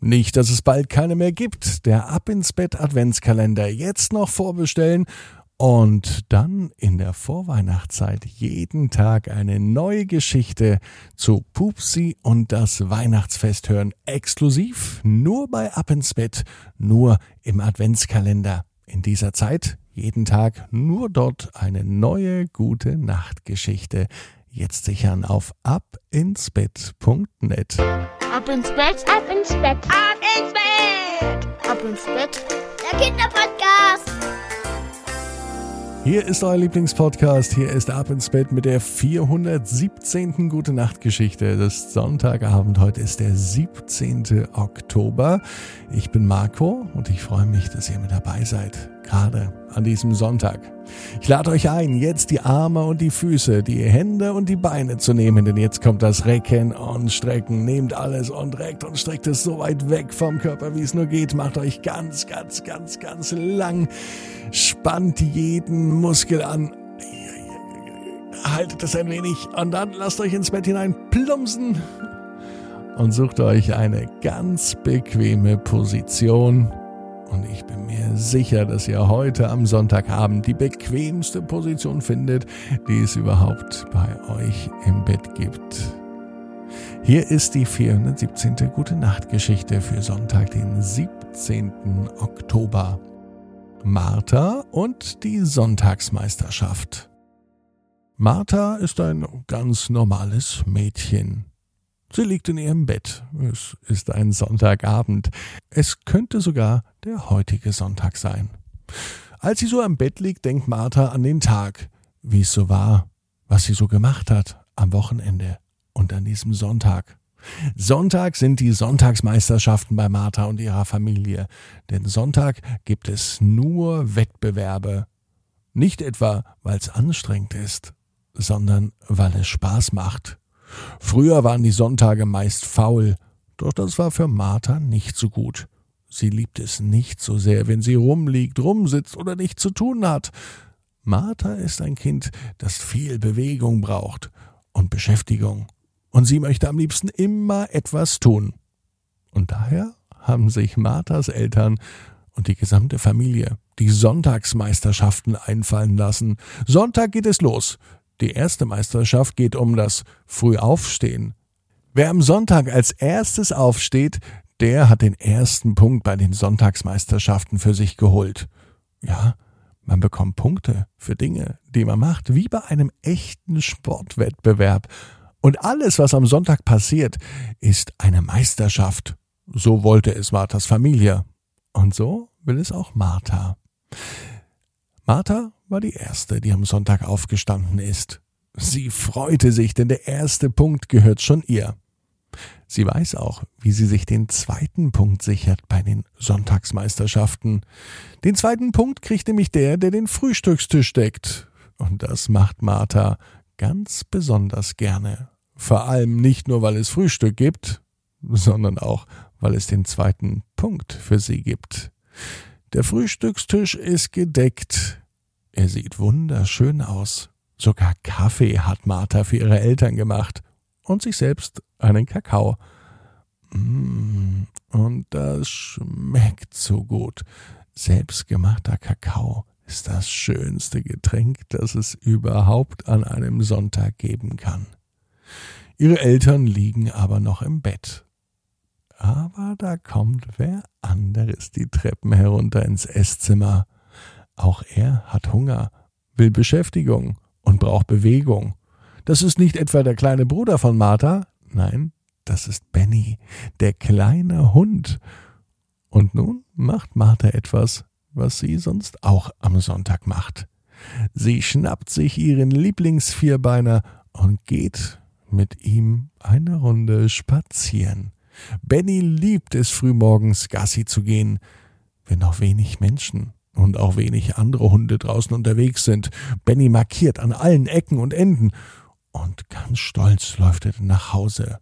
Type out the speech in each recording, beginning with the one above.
Nicht, dass es bald keine mehr gibt. Der Ab ins Bett Adventskalender jetzt noch vorbestellen und dann in der Vorweihnachtszeit jeden Tag eine neue Geschichte zu Pupsi und das Weihnachtsfest hören. Exklusiv nur bei Ab ins Bett, nur im Adventskalender. In dieser Zeit jeden Tag nur dort eine neue gute Nachtgeschichte. Jetzt sichern auf abinsbett.net. Ab ins Bett, ab ins Bett, ab ins Bett, ab ins Bett. Der Kinderpodcast. Hier ist euer Lieblingspodcast. Hier ist Ab ins Bett mit der 417. Gute Nacht Geschichte. Das Sonntagabend. Heute ist der 17. Oktober. Ich bin Marco und ich freue mich, dass ihr mit dabei seid. Gerade an diesem Sonntag. Ich lade euch ein, jetzt die Arme und die Füße, die Hände und die Beine zu nehmen, denn jetzt kommt das Recken und Strecken. Nehmt alles und reckt und streckt es so weit weg vom Körper, wie es nur geht. Macht euch ganz, ganz, ganz, ganz lang. Spannt jeden Muskel an. Haltet es ein wenig und dann lasst euch ins Bett hinein plumpsen und sucht euch eine ganz bequeme Position. Und ich bin mir sicher, dass ihr heute am Sonntagabend die bequemste Position findet, die es überhaupt bei euch im Bett gibt. Hier ist die 417. Gute Nacht Geschichte für Sonntag, den 17. Oktober. Martha und die Sonntagsmeisterschaft. Martha ist ein ganz normales Mädchen. Sie liegt in ihrem Bett. Es ist ein Sonntagabend. Es könnte sogar der heutige Sonntag sein. Als sie so am Bett liegt, denkt Martha an den Tag, wie es so war, was sie so gemacht hat am Wochenende und an diesem Sonntag. Sonntag sind die Sonntagsmeisterschaften bei Martha und ihrer Familie, denn Sonntag gibt es nur Wettbewerbe. Nicht etwa, weil es anstrengend ist, sondern weil es Spaß macht. Früher waren die Sonntage meist faul, doch das war für Martha nicht so gut. Sie liebt es nicht so sehr, wenn sie rumliegt, rumsitzt oder nichts zu tun hat. Martha ist ein Kind, das viel Bewegung braucht und Beschäftigung. Und sie möchte am liebsten immer etwas tun. Und daher haben sich Marthas Eltern und die gesamte Familie die Sonntagsmeisterschaften einfallen lassen. Sonntag geht es los. Die erste Meisterschaft geht um das Frühaufstehen. Wer am Sonntag als erstes aufsteht, der hat den ersten Punkt bei den Sonntagsmeisterschaften für sich geholt. Ja, man bekommt Punkte für Dinge, die man macht, wie bei einem echten Sportwettbewerb. Und alles, was am Sonntag passiert, ist eine Meisterschaft. So wollte es Marthas Familie. Und so will es auch Martha. Martha war die erste, die am Sonntag aufgestanden ist. Sie freute sich, denn der erste Punkt gehört schon ihr. Sie weiß auch, wie sie sich den zweiten Punkt sichert bei den Sonntagsmeisterschaften. Den zweiten Punkt kriegt nämlich der, der den Frühstückstisch deckt. Und das macht Martha ganz besonders gerne. Vor allem nicht nur, weil es Frühstück gibt, sondern auch, weil es den zweiten Punkt für sie gibt. Der Frühstückstisch ist gedeckt. Er sieht wunderschön aus. Sogar Kaffee hat Martha für ihre Eltern gemacht und sich selbst einen Kakao. Mm, und das schmeckt so gut. Selbstgemachter Kakao ist das schönste Getränk, das es überhaupt an einem Sonntag geben kann. Ihre Eltern liegen aber noch im Bett. Aber da kommt wer anderes die Treppen herunter ins Esszimmer. Auch er hat Hunger, will Beschäftigung und braucht Bewegung. Das ist nicht etwa der kleine Bruder von Martha, nein, das ist Benny, der kleine Hund. Und nun macht Martha etwas, was sie sonst auch am Sonntag macht. Sie schnappt sich ihren Lieblingsvierbeiner und geht mit ihm eine Runde spazieren. Benny liebt es frühmorgens Gassi zu gehen, wenn noch wenig Menschen und auch wenig andere Hunde draußen unterwegs sind. Benny markiert an allen Ecken und Enden und ganz stolz läuft er nach Hause.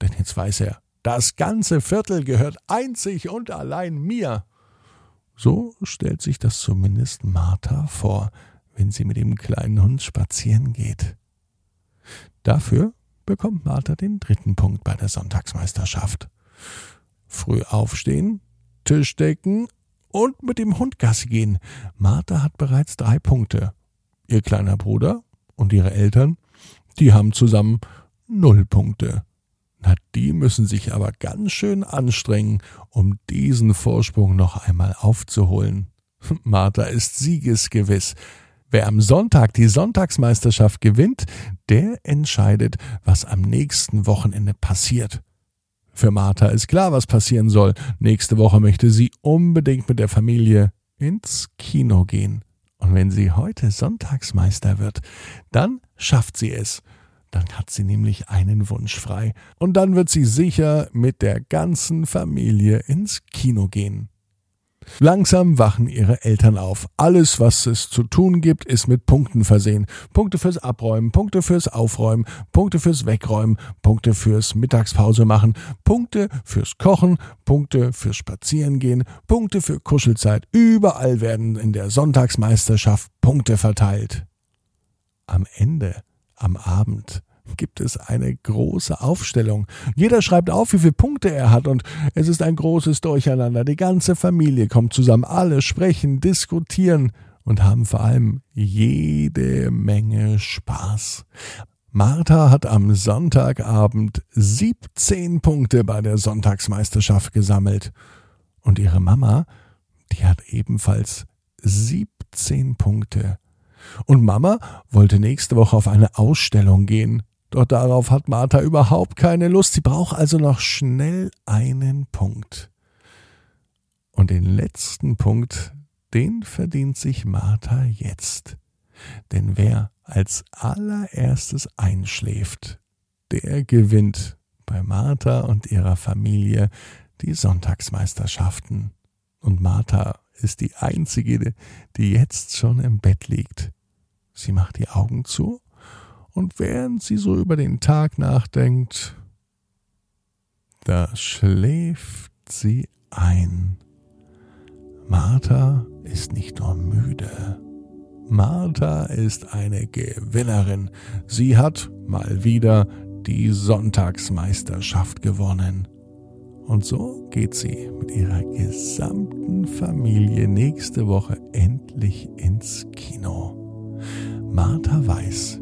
Denn jetzt weiß er, das ganze Viertel gehört einzig und allein mir. So stellt sich das zumindest Martha vor, wenn sie mit dem kleinen Hund spazieren geht. Dafür bekommt Martha den dritten Punkt bei der Sonntagsmeisterschaft. Früh aufstehen, Tisch decken und mit dem Hund Gassi gehen. Martha hat bereits drei Punkte. Ihr kleiner Bruder und ihre Eltern, die haben zusammen null Punkte. Na, die müssen sich aber ganz schön anstrengen, um diesen Vorsprung noch einmal aufzuholen. Martha ist siegesgewiss. Wer am Sonntag die Sonntagsmeisterschaft gewinnt, der entscheidet, was am nächsten Wochenende passiert. Für Martha ist klar, was passieren soll. Nächste Woche möchte sie unbedingt mit der Familie ins Kino gehen. Und wenn sie heute Sonntagsmeister wird, dann schafft sie es. Dann hat sie nämlich einen Wunsch frei. Und dann wird sie sicher mit der ganzen Familie ins Kino gehen. Langsam wachen ihre Eltern auf. Alles, was es zu tun gibt, ist mit Punkten versehen. Punkte fürs Abräumen, Punkte fürs Aufräumen, Punkte fürs Wegräumen, Punkte fürs Mittagspause machen, Punkte fürs Kochen, Punkte fürs Spazierengehen, Punkte für Kuschelzeit. Überall werden in der Sonntagsmeisterschaft Punkte verteilt. Am Ende, am Abend, gibt es eine große Aufstellung. Jeder schreibt auf, wie viele Punkte er hat und es ist ein großes Durcheinander. Die ganze Familie kommt zusammen, alle sprechen, diskutieren und haben vor allem jede Menge Spaß. Martha hat am Sonntagabend 17 Punkte bei der Sonntagsmeisterschaft gesammelt. Und ihre Mama, die hat ebenfalls 17 Punkte. Und Mama wollte nächste Woche auf eine Ausstellung gehen. Doch darauf hat Martha überhaupt keine Lust. Sie braucht also noch schnell einen Punkt. Und den letzten Punkt, den verdient sich Martha jetzt. Denn wer als allererstes einschläft, der gewinnt bei Martha und ihrer Familie die Sonntagsmeisterschaften. Und Martha ist die einzige, die jetzt schon im Bett liegt. Sie macht die Augen zu und während sie so über den Tag nachdenkt, da schläft sie ein. Martha ist nicht nur müde. Martha ist eine Gewinnerin. Sie hat mal wieder die Sonntagsmeisterschaft gewonnen. Und so geht sie mit ihrer gesamten Familie nächste Woche endlich ins Kino. Martha weiß,